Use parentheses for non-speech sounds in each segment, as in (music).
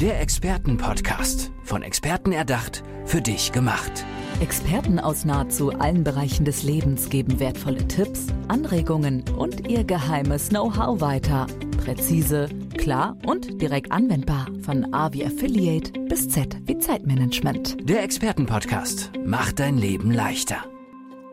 Der Expertenpodcast. Von Experten erdacht, für dich gemacht. Experten aus nahezu allen Bereichen des Lebens geben wertvolle Tipps, Anregungen und ihr geheimes Know-how weiter. Präzise, klar und direkt anwendbar. Von A wie Affiliate bis Z wie Zeitmanagement. Der Expertenpodcast macht dein Leben leichter.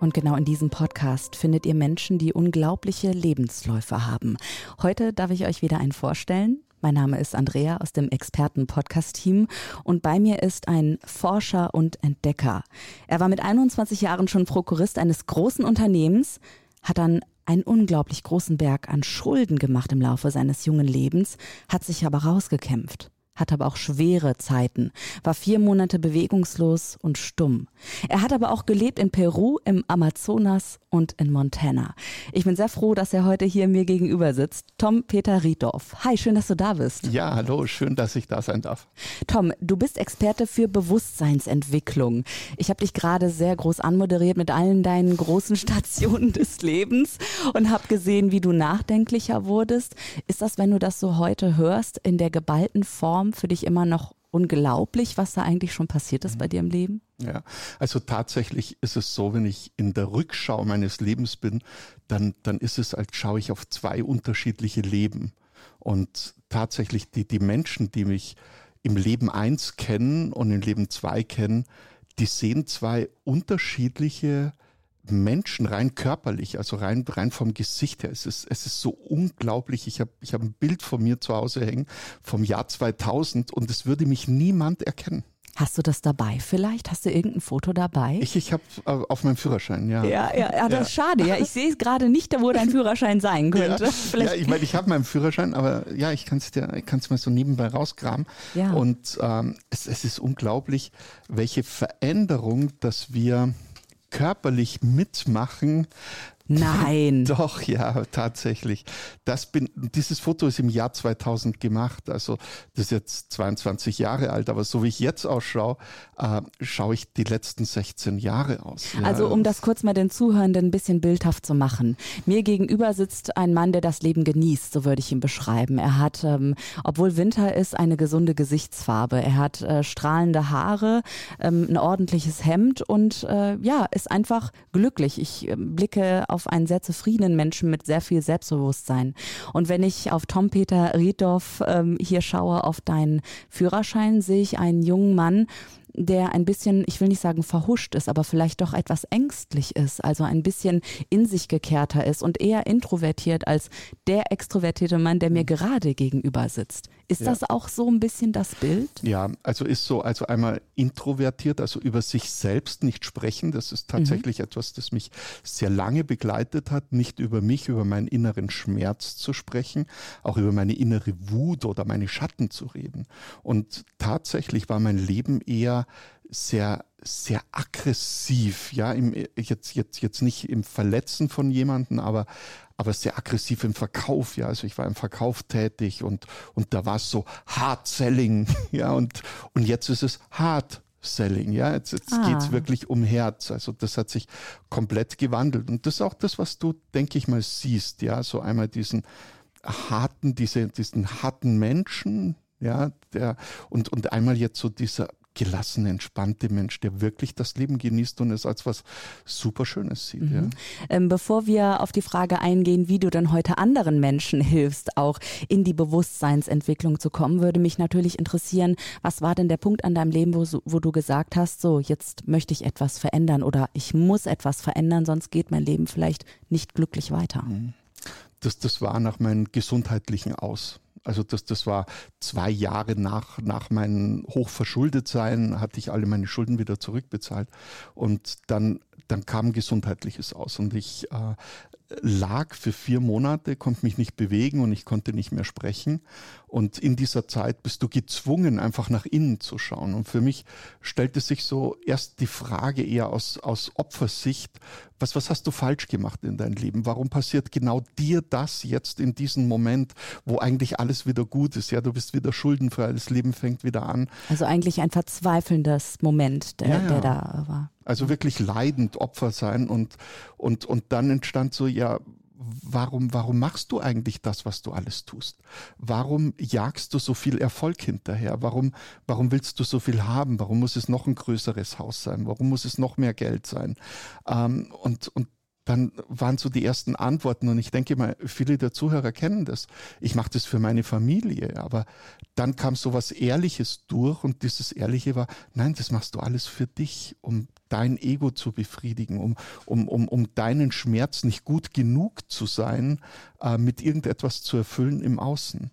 Und genau in diesem Podcast findet ihr Menschen, die unglaubliche Lebensläufe haben. Heute darf ich euch wieder einen vorstellen. Mein Name ist Andrea aus dem Experten-Podcast-Team und bei mir ist ein Forscher und Entdecker. Er war mit 21 Jahren schon Prokurist eines großen Unternehmens, hat dann einen unglaublich großen Berg an Schulden gemacht im Laufe seines jungen Lebens, hat sich aber rausgekämpft hat aber auch schwere Zeiten, war vier Monate bewegungslos und stumm. Er hat aber auch gelebt in Peru, im Amazonas und in Montana. Ich bin sehr froh, dass er heute hier mir gegenüber sitzt. Tom Peter Riedorf. Hi, schön, dass du da bist. Ja, hallo, schön, dass ich da sein darf. Tom, du bist Experte für Bewusstseinsentwicklung. Ich habe dich gerade sehr groß anmoderiert mit allen deinen großen (laughs) Stationen des Lebens und habe gesehen, wie du nachdenklicher wurdest. Ist das, wenn du das so heute hörst, in der geballten Form Form für dich immer noch unglaublich, was da eigentlich schon passiert ist bei dir im Leben? Ja, also tatsächlich ist es so, wenn ich in der Rückschau meines Lebens bin, dann, dann ist es, als schaue ich auf zwei unterschiedliche Leben. Und tatsächlich die, die Menschen, die mich im Leben eins kennen und im Leben zwei kennen, die sehen zwei unterschiedliche Menschen rein körperlich, also rein, rein vom Gesicht her. Es ist, es ist so unglaublich. Ich habe ich hab ein Bild von mir zu Hause hängen vom Jahr 2000 und es würde mich niemand erkennen. Hast du das dabei vielleicht? Hast du irgendein Foto dabei? Ich, ich habe äh, auf meinem Führerschein, ja. Ja, ja, ja das ja. ist schade. Ja, ich sehe es gerade nicht, wo dein Führerschein sein (laughs) könnte. Ja, ja ich meine, ich habe meinen Führerschein, aber ja, ich kann es dir, ich kann es mal so nebenbei rausgraben. Ja. Und ähm, es, es ist unglaublich, welche Veränderung, dass wir körperlich mitmachen, Nein. (laughs) Doch, ja, tatsächlich. Das bin, dieses Foto ist im Jahr 2000 gemacht. Also, das ist jetzt 22 Jahre alt. Aber so wie ich jetzt ausschaue, äh, schaue ich die letzten 16 Jahre aus. Ja. Also, um das kurz mal den Zuhörenden ein bisschen bildhaft zu machen. Mir gegenüber sitzt ein Mann, der das Leben genießt. So würde ich ihn beschreiben. Er hat, ähm, obwohl Winter ist, eine gesunde Gesichtsfarbe. Er hat äh, strahlende Haare, ähm, ein ordentliches Hemd und, äh, ja, ist einfach glücklich. Ich äh, blicke auf auf einen sehr zufriedenen Menschen mit sehr viel Selbstbewusstsein. Und wenn ich auf Tom Peter Rieddorf ähm, hier schaue, auf deinen Führerschein, sehe ich einen jungen Mann, der ein bisschen, ich will nicht sagen verhuscht ist, aber vielleicht doch etwas ängstlich ist, also ein bisschen in sich gekehrter ist und eher introvertiert als der extrovertierte Mann, der mir mhm. gerade gegenüber sitzt. Ist ja. das auch so ein bisschen das Bild? Ja, also ist so, also einmal introvertiert, also über sich selbst nicht sprechen. Das ist tatsächlich mhm. etwas, das mich sehr lange begleitet hat, nicht über mich, über meinen inneren Schmerz zu sprechen, auch über meine innere Wut oder meine Schatten zu reden. Und tatsächlich war mein Leben eher sehr sehr aggressiv, ja, im, jetzt jetzt jetzt nicht im Verletzen von jemanden, aber aber sehr aggressiv im Verkauf, ja. Also ich war im Verkauf tätig und, und da war es so Hard Selling, (laughs) ja, und, und jetzt ist es Hard Selling, ja. Jetzt, jetzt ah. geht es wirklich um Herz. Also das hat sich komplett gewandelt. Und das ist auch das, was du, denke ich mal, siehst, ja. So einmal diesen harten, diese, diesen harten Menschen, ja, der, und, und einmal jetzt so dieser gelassene, entspannte Mensch, der wirklich das Leben genießt und es als was super Schönes sieht. Mhm. Ja. Ähm, bevor wir auf die Frage eingehen, wie du denn heute anderen Menschen (laughs) hilfst, auch in die Bewusstseinsentwicklung zu kommen, würde mich natürlich interessieren, was war denn der Punkt an deinem Leben, wo, wo du gesagt hast, so jetzt möchte ich etwas verändern oder ich muss etwas verändern, sonst geht mein Leben vielleicht nicht glücklich weiter. Mhm. Das, das war nach meinem gesundheitlichen Aus. Also das, das war zwei Jahre nach, nach meinem Hochverschuldetsein, hatte ich alle meine Schulden wieder zurückbezahlt. Und dann, dann kam gesundheitliches aus. Und ich äh, lag für vier Monate, konnte mich nicht bewegen und ich konnte nicht mehr sprechen. Und in dieser Zeit bist du gezwungen, einfach nach innen zu schauen. Und für mich stellte sich so erst die Frage eher aus, aus Opfersicht, was, was hast du falsch gemacht in deinem Leben? Warum passiert genau dir das jetzt in diesem Moment, wo eigentlich alles wieder gut ist? Ja, du bist wieder schuldenfrei, das Leben fängt wieder an. Also eigentlich ein verzweifelndes Moment, der, ja, ja. der da war. Also wirklich leidend Opfer sein und, und, und dann entstand so, ja, warum, warum machst du eigentlich das, was du alles tust? Warum jagst du so viel Erfolg hinterher? Warum, warum willst du so viel haben? Warum muss es noch ein größeres Haus sein? Warum muss es noch mehr Geld sein? Ähm, und, und dann waren so die ersten Antworten und ich denke mal, viele der Zuhörer kennen das. Ich mache das für meine Familie, aber dann kam so was Ehrliches durch und dieses Ehrliche war, nein, das machst du alles für dich, um dein Ego zu befriedigen, um, um, um, um deinen Schmerz nicht gut genug zu sein, äh, mit irgendetwas zu erfüllen im Außen.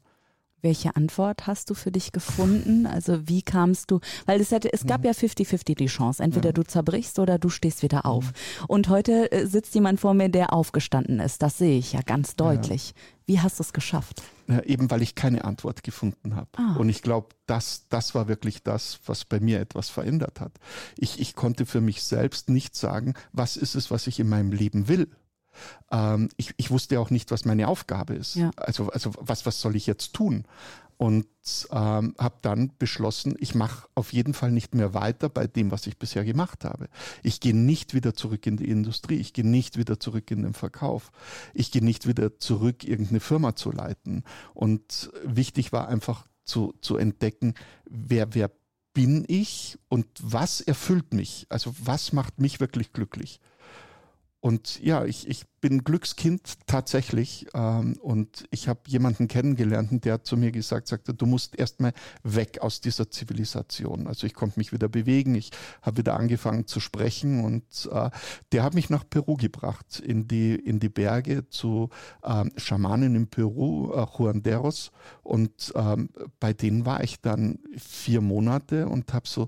Welche Antwort hast du für dich gefunden? Also wie kamst du, weil es, hätte, es gab mhm. ja 50-50 die Chance, entweder ja. du zerbrichst oder du stehst wieder auf. Mhm. Und heute äh, sitzt jemand vor mir, der aufgestanden ist. Das sehe ich ja ganz deutlich. Ja. Wie hast du es geschafft? Ja, eben weil ich keine Antwort gefunden habe. Ah. Und ich glaube, das, das war wirklich das, was bei mir etwas verändert hat. Ich, ich konnte für mich selbst nicht sagen, was ist es, was ich in meinem Leben will. Ähm, ich, ich wusste auch nicht, was meine Aufgabe ist. Ja. Also, also was, was soll ich jetzt tun? Und ähm, habe dann beschlossen, ich mache auf jeden Fall nicht mehr weiter bei dem, was ich bisher gemacht habe. Ich gehe nicht wieder zurück in die Industrie, ich gehe nicht wieder zurück in den Verkauf, ich gehe nicht wieder zurück, irgendeine Firma zu leiten. Und wichtig war einfach zu, zu entdecken, wer, wer bin ich und was erfüllt mich? Also was macht mich wirklich glücklich? Und ja, ich, ich bin Glückskind tatsächlich. Ähm, und ich habe jemanden kennengelernt, der zu mir gesagt sagte, du musst erstmal weg aus dieser Zivilisation. Also ich konnte mich wieder bewegen, ich habe wieder angefangen zu sprechen und äh, der hat mich nach Peru gebracht, in die, in die Berge zu äh, Schamanen in Peru, äh, Juanderos. Und ähm, bei denen war ich dann vier Monate und habe so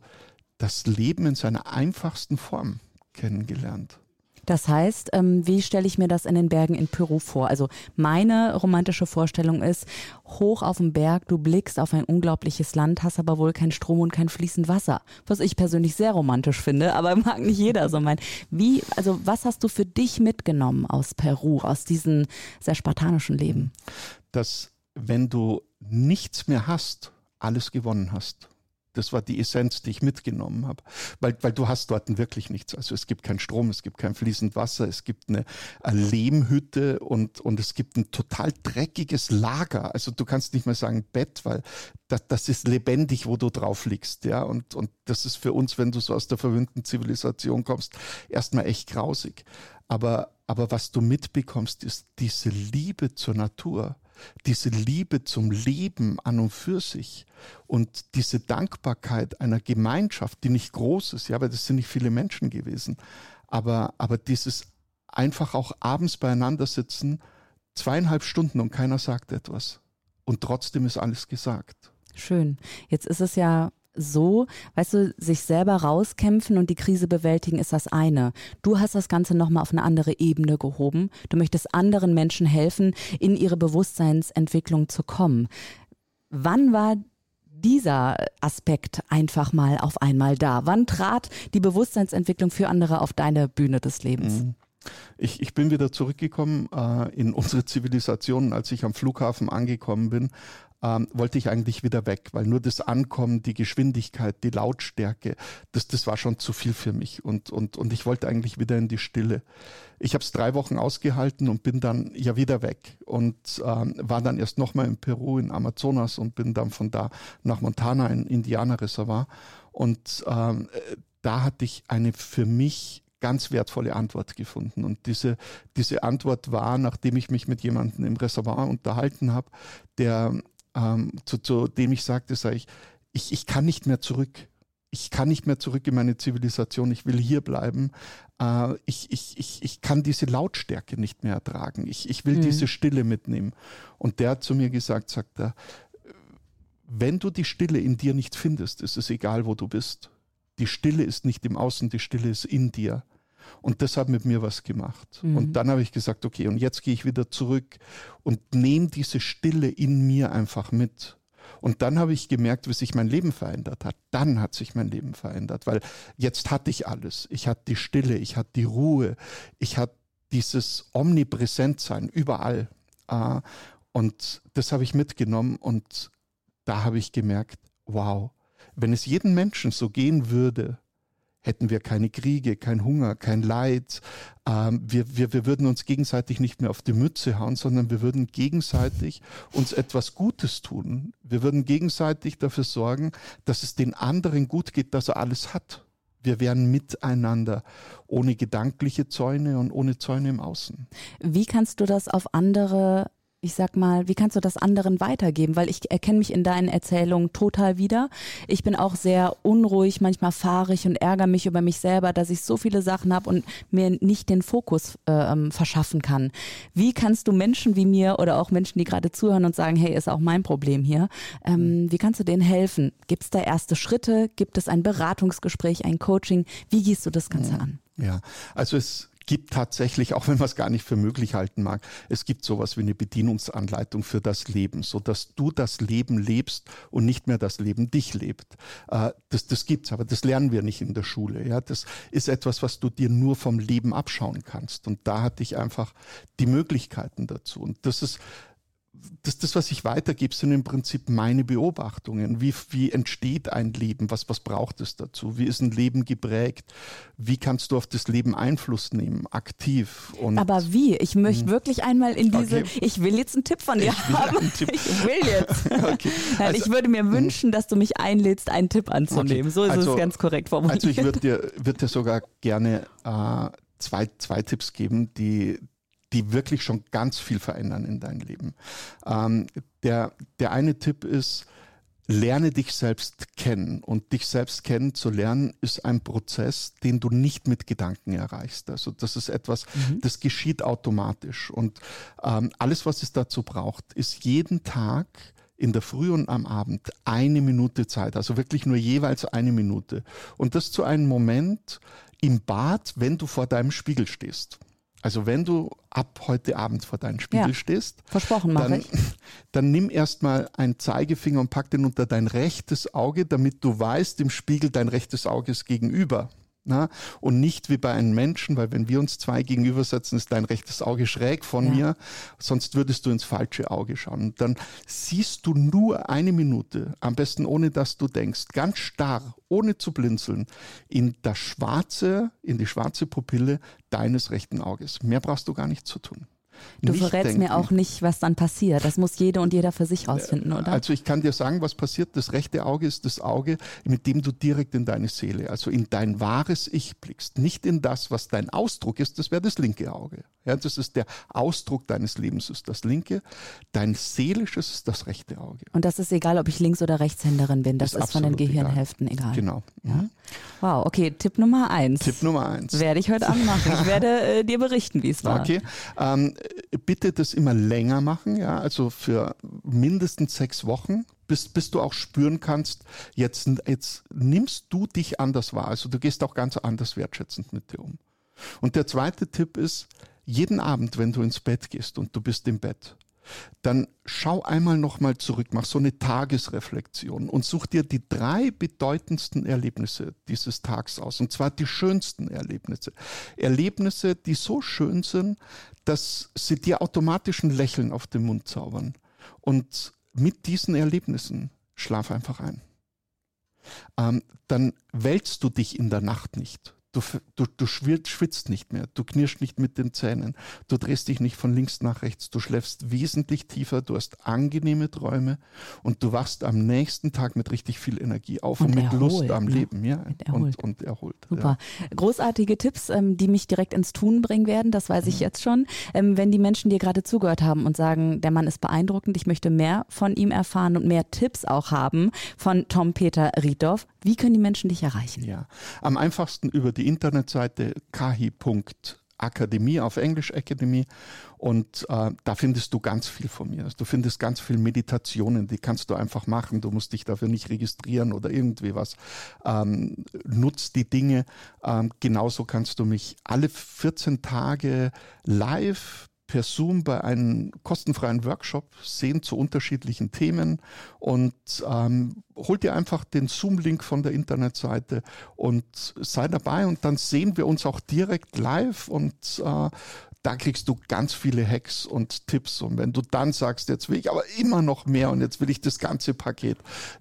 das Leben in seiner einfachsten Form kennengelernt. Das heißt, ähm, wie stelle ich mir das in den Bergen in Peru vor? Also meine romantische Vorstellung ist, hoch auf dem Berg, du blickst auf ein unglaubliches Land, hast aber wohl kein Strom und kein fließend Wasser. Was ich persönlich sehr romantisch finde, aber (laughs) mag nicht jeder so meinen. Wie, also was hast du für dich mitgenommen aus Peru, aus diesem sehr spartanischen Leben? Dass wenn du nichts mehr hast, alles gewonnen hast. Das war die Essenz, die ich mitgenommen habe. Weil, weil du hast dort wirklich nichts. Also es gibt keinen Strom, es gibt kein fließend Wasser, es gibt eine, eine Lehmhütte und, und es gibt ein total dreckiges Lager. Also du kannst nicht mehr sagen Bett, weil das, das ist lebendig, wo du drauf liegst. Ja? Und, und das ist für uns, wenn du so aus der verwöhnten Zivilisation kommst, erstmal echt grausig. Aber, aber was du mitbekommst, ist diese Liebe zur Natur diese Liebe zum Leben an und für sich und diese Dankbarkeit einer Gemeinschaft, die nicht groß ist, ja, weil das sind nicht viele Menschen gewesen, aber, aber dieses einfach auch abends beieinander sitzen, zweieinhalb Stunden und keiner sagt etwas. Und trotzdem ist alles gesagt. Schön. Jetzt ist es ja so, weißt du, sich selber rauskämpfen und die Krise bewältigen ist das eine. Du hast das Ganze nochmal auf eine andere Ebene gehoben. Du möchtest anderen Menschen helfen, in ihre Bewusstseinsentwicklung zu kommen. Wann war dieser Aspekt einfach mal auf einmal da? Wann trat die Bewusstseinsentwicklung für andere auf deine Bühne des Lebens? Mhm. Ich, ich bin wieder zurückgekommen äh, in unsere Zivilisation, als ich am Flughafen angekommen bin, ähm, wollte ich eigentlich wieder weg, weil nur das Ankommen, die Geschwindigkeit, die Lautstärke, das, das war schon zu viel für mich und, und, und ich wollte eigentlich wieder in die Stille. Ich habe es drei Wochen ausgehalten und bin dann ja wieder weg und ähm, war dann erst nochmal in Peru, in Amazonas und bin dann von da nach Montana, in Indianerreservoir und ähm, da hatte ich eine für mich ganz wertvolle Antwort gefunden. Und diese, diese Antwort war, nachdem ich mich mit jemandem im Reservoir unterhalten habe, der ähm, zu, zu dem ich sagte, sage ich, ich, ich kann nicht mehr zurück. Ich kann nicht mehr zurück in meine Zivilisation. Ich will hier bleiben. Äh, ich, ich, ich, ich kann diese Lautstärke nicht mehr ertragen. Ich, ich will mhm. diese Stille mitnehmen. Und der hat zu mir gesagt, sagt er, wenn du die Stille in dir nicht findest, ist es egal, wo du bist. Die Stille ist nicht im Außen, die Stille ist in dir. Und das hat mit mir was gemacht. Mhm. Und dann habe ich gesagt, okay, und jetzt gehe ich wieder zurück und nehme diese Stille in mir einfach mit. Und dann habe ich gemerkt, wie sich mein Leben verändert hat. Dann hat sich mein Leben verändert, weil jetzt hatte ich alles. Ich hatte die Stille, ich hatte die Ruhe, ich hatte dieses Omnipräsentsein überall. Ah, und das habe ich mitgenommen und da habe ich gemerkt, wow, wenn es jedem Menschen so gehen würde, hätten wir keine Kriege, kein Hunger, kein Leid. Ähm, wir, wir, wir würden uns gegenseitig nicht mehr auf die Mütze hauen, sondern wir würden gegenseitig uns etwas Gutes tun. Wir würden gegenseitig dafür sorgen, dass es den anderen gut geht, dass er alles hat. Wir wären miteinander, ohne gedankliche Zäune und ohne Zäune im Außen. Wie kannst du das auf andere ich sag mal, wie kannst du das anderen weitergeben? Weil ich erkenne mich in deinen Erzählungen total wieder. Ich bin auch sehr unruhig, manchmal fahrig und ärgere mich über mich selber, dass ich so viele Sachen habe und mir nicht den Fokus äh, verschaffen kann. Wie kannst du Menschen wie mir oder auch Menschen, die gerade zuhören und sagen, hey, ist auch mein Problem hier, ähm, wie kannst du denen helfen? Gibt es da erste Schritte? Gibt es ein Beratungsgespräch, ein Coaching? Wie gehst du das Ganze an? Ja, also es gibt tatsächlich, auch wenn man es gar nicht für möglich halten mag, es gibt sowas wie eine Bedienungsanleitung für das Leben, so dass du das Leben lebst und nicht mehr das Leben dich lebt. Äh, das, das gibt's, aber das lernen wir nicht in der Schule. Ja, das ist etwas, was du dir nur vom Leben abschauen kannst. Und da hatte ich einfach die Möglichkeiten dazu. Und das ist das, das, was ich weitergebe, sind im Prinzip meine Beobachtungen. Wie, wie entsteht ein Leben? Was, was braucht es dazu? Wie ist ein Leben geprägt? Wie kannst du auf das Leben Einfluss nehmen? Aktiv. Und Aber wie? Ich möchte hm. wirklich einmal in diese, okay. ich will jetzt einen Tipp von dir ich haben. (laughs) Ich will jetzt. (laughs) okay. also, ich würde mir hm. wünschen, dass du mich einlädst, einen Tipp anzunehmen. Okay. So ist also, es ganz korrekt formuliert. Also ich würde dir, würd dir sogar gerne äh, zwei, zwei Tipps geben, die, die wirklich schon ganz viel verändern in deinem Leben. Ähm, der, der eine Tipp ist, lerne dich selbst kennen. Und dich selbst kennen zu lernen, ist ein Prozess, den du nicht mit Gedanken erreichst. Also das ist etwas, mhm. das geschieht automatisch. Und ähm, alles, was es dazu braucht, ist jeden Tag in der Früh und am Abend eine Minute Zeit, also wirklich nur jeweils eine Minute. Und das zu einem Moment im Bad, wenn du vor deinem Spiegel stehst. Also wenn du ab heute Abend vor deinem Spiegel ja, stehst, versprochen dann, ich. (laughs) dann nimm erstmal einen Zeigefinger und pack den unter dein rechtes Auge, damit du weißt, im Spiegel dein rechtes Auge ist gegenüber. Na? Und nicht wie bei einem Menschen, weil wenn wir uns zwei gegenübersetzen, ist dein rechtes Auge schräg von ja. mir, sonst würdest du ins falsche Auge schauen. Und dann siehst du nur eine Minute, am besten ohne dass du denkst, ganz starr, ohne zu blinzeln, in das schwarze, in die schwarze Pupille deines rechten Auges. Mehr brauchst du gar nicht zu tun. Du verrätst denken. mir auch nicht, was dann passiert. Das muss jede und jeder für sich rausfinden, oder? Also ich kann dir sagen, was passiert. Das rechte Auge ist das Auge, mit dem du direkt in deine Seele, also in dein wahres Ich blickst. Nicht in das, was dein Ausdruck ist, das wäre das linke Auge. Ja, das ist der Ausdruck deines Lebens, ist das linke. Dein seelisches ist das rechte Auge. Und das ist egal, ob ich Links- oder Rechtshänderin bin. Das ist, ist von den Gehirnhälften egal. egal. Genau. Ja? Mhm. Wow, okay, Tipp Nummer eins. Tipp Nummer eins. Werde ich heute Abend machen. Ich werde äh, dir berichten, wie es war. Okay. Ähm, bitte das immer länger machen, ja, also für mindestens sechs Wochen, bis, bis du auch spüren kannst, jetzt, jetzt nimmst du dich anders wahr. Also du gehst auch ganz anders wertschätzend mit dir um. Und der zweite Tipp ist, jeden Abend, wenn du ins Bett gehst und du bist im Bett, dann schau einmal nochmal zurück, mach so eine Tagesreflexion und such dir die drei bedeutendsten Erlebnisse dieses Tags aus. Und zwar die schönsten Erlebnisse. Erlebnisse, die so schön sind, dass sie dir automatisch ein Lächeln auf den Mund zaubern. Und mit diesen Erlebnissen schlaf einfach ein. Ähm, dann wälzt du dich in der Nacht nicht. Du, du, du schwitzt nicht mehr, du knirschst nicht mit den Zähnen, du drehst dich nicht von links nach rechts, du schläfst wesentlich tiefer, du hast angenehme Träume und du wachst am nächsten Tag mit richtig viel Energie auf und, und mit erholt, Lust am ne? Leben. Ja, erholt. Und, und, erholt. Super. Ja. Großartige Tipps, ähm, die mich direkt ins Tun bringen werden, das weiß ich mhm. jetzt schon. Ähm, wenn die Menschen dir gerade zugehört haben und sagen, der Mann ist beeindruckend, ich möchte mehr von ihm erfahren und mehr Tipps auch haben von Tom Peter Riedoff, wie können die Menschen dich erreichen? Ja, am einfachsten über die Internetseite kahi.akademie auf Englisch Akademie und äh, da findest du ganz viel von mir. Du findest ganz viel Meditationen, die kannst du einfach machen. Du musst dich dafür nicht registrieren oder irgendwie was. Ähm, nutz die Dinge. Ähm, genauso kannst du mich alle 14 Tage live per Zoom bei einem kostenfreien Workshop sehen zu unterschiedlichen Themen und ähm, hol dir einfach den Zoom-Link von der Internetseite und sei dabei und dann sehen wir uns auch direkt live und äh, da kriegst du ganz viele Hacks und Tipps. Und wenn du dann sagst, jetzt will ich aber immer noch mehr und jetzt will ich das ganze Paket,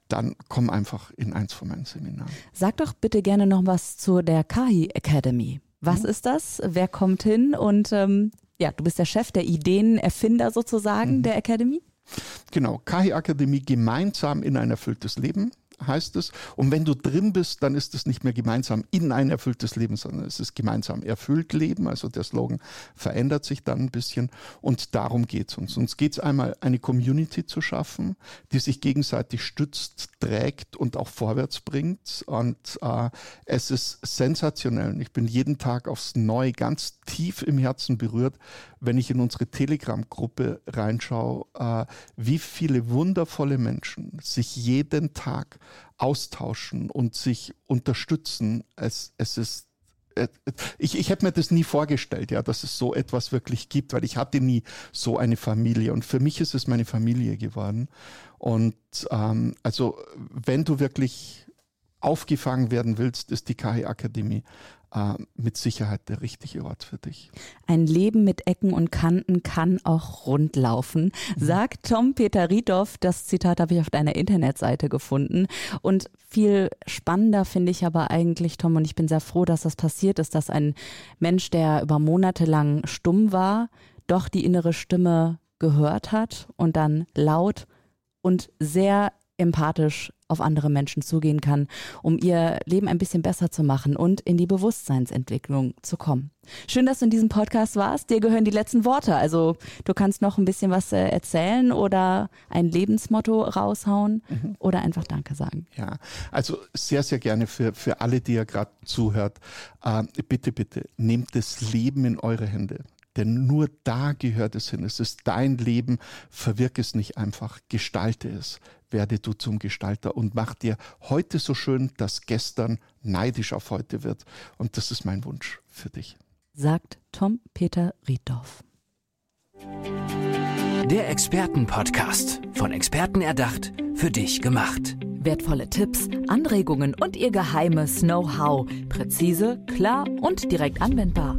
dann komm einfach in eins von meinen Seminaren. Sag doch bitte gerne noch was zu der KAHI Academy. Was mhm. ist das? Wer kommt hin? Und ähm, ja, du bist der Chef, der Ideenerfinder sozusagen mhm. der Academy. Genau, KAHI Akademie gemeinsam in ein erfülltes Leben heißt es. Und wenn du drin bist, dann ist es nicht mehr gemeinsam in ein erfülltes Leben, sondern es ist gemeinsam erfüllt Leben. Also der Slogan verändert sich dann ein bisschen. Und darum geht es uns. Uns geht es einmal, eine Community zu schaffen, die sich gegenseitig stützt, trägt und auch vorwärts bringt. Und äh, es ist sensationell. Ich bin jeden Tag aufs Neue ganz tief im Herzen berührt, wenn ich in unsere Telegram-Gruppe reinschaue, äh, wie viele wundervolle Menschen sich jeden Tag austauschen und sich unterstützen. Es, es ist äh, ich, ich hätte mir das nie vorgestellt, ja, dass es so etwas wirklich gibt, weil ich hatte nie so eine Familie und für mich ist es meine Familie geworden. Und ähm, also wenn du wirklich aufgefangen werden willst, ist die KI Akademie äh, mit Sicherheit der richtige Ort für dich. Ein Leben mit Ecken und Kanten kann auch rund laufen, mhm. sagt Tom Peter Riedoff. Das Zitat habe ich auf deiner Internetseite gefunden. Und viel spannender finde ich aber eigentlich, Tom, und ich bin sehr froh, dass das passiert ist, dass ein Mensch, der über Monate lang stumm war, doch die innere Stimme gehört hat und dann laut und sehr empathisch auf andere Menschen zugehen kann, um ihr Leben ein bisschen besser zu machen und in die Bewusstseinsentwicklung zu kommen. Schön, dass du in diesem Podcast warst. Dir gehören die letzten Worte. Also du kannst noch ein bisschen was äh, erzählen oder ein Lebensmotto raushauen mhm. oder einfach Danke sagen. Ja, also sehr, sehr gerne für, für alle, die ihr gerade zuhört. Äh, bitte, bitte, nehmt das Leben in eure Hände. Denn nur da gehört es hin. Es ist dein Leben. Verwirk es nicht einfach. Gestalte es werde du zum Gestalter und mach dir heute so schön, dass gestern neidisch auf heute wird. Und das ist mein Wunsch für dich. Sagt Tom Peter Rieddorf. Der Expertenpodcast. Von Experten erdacht, für dich gemacht. Wertvolle Tipps, Anregungen und ihr geheimes Know-how. Präzise, klar und direkt anwendbar.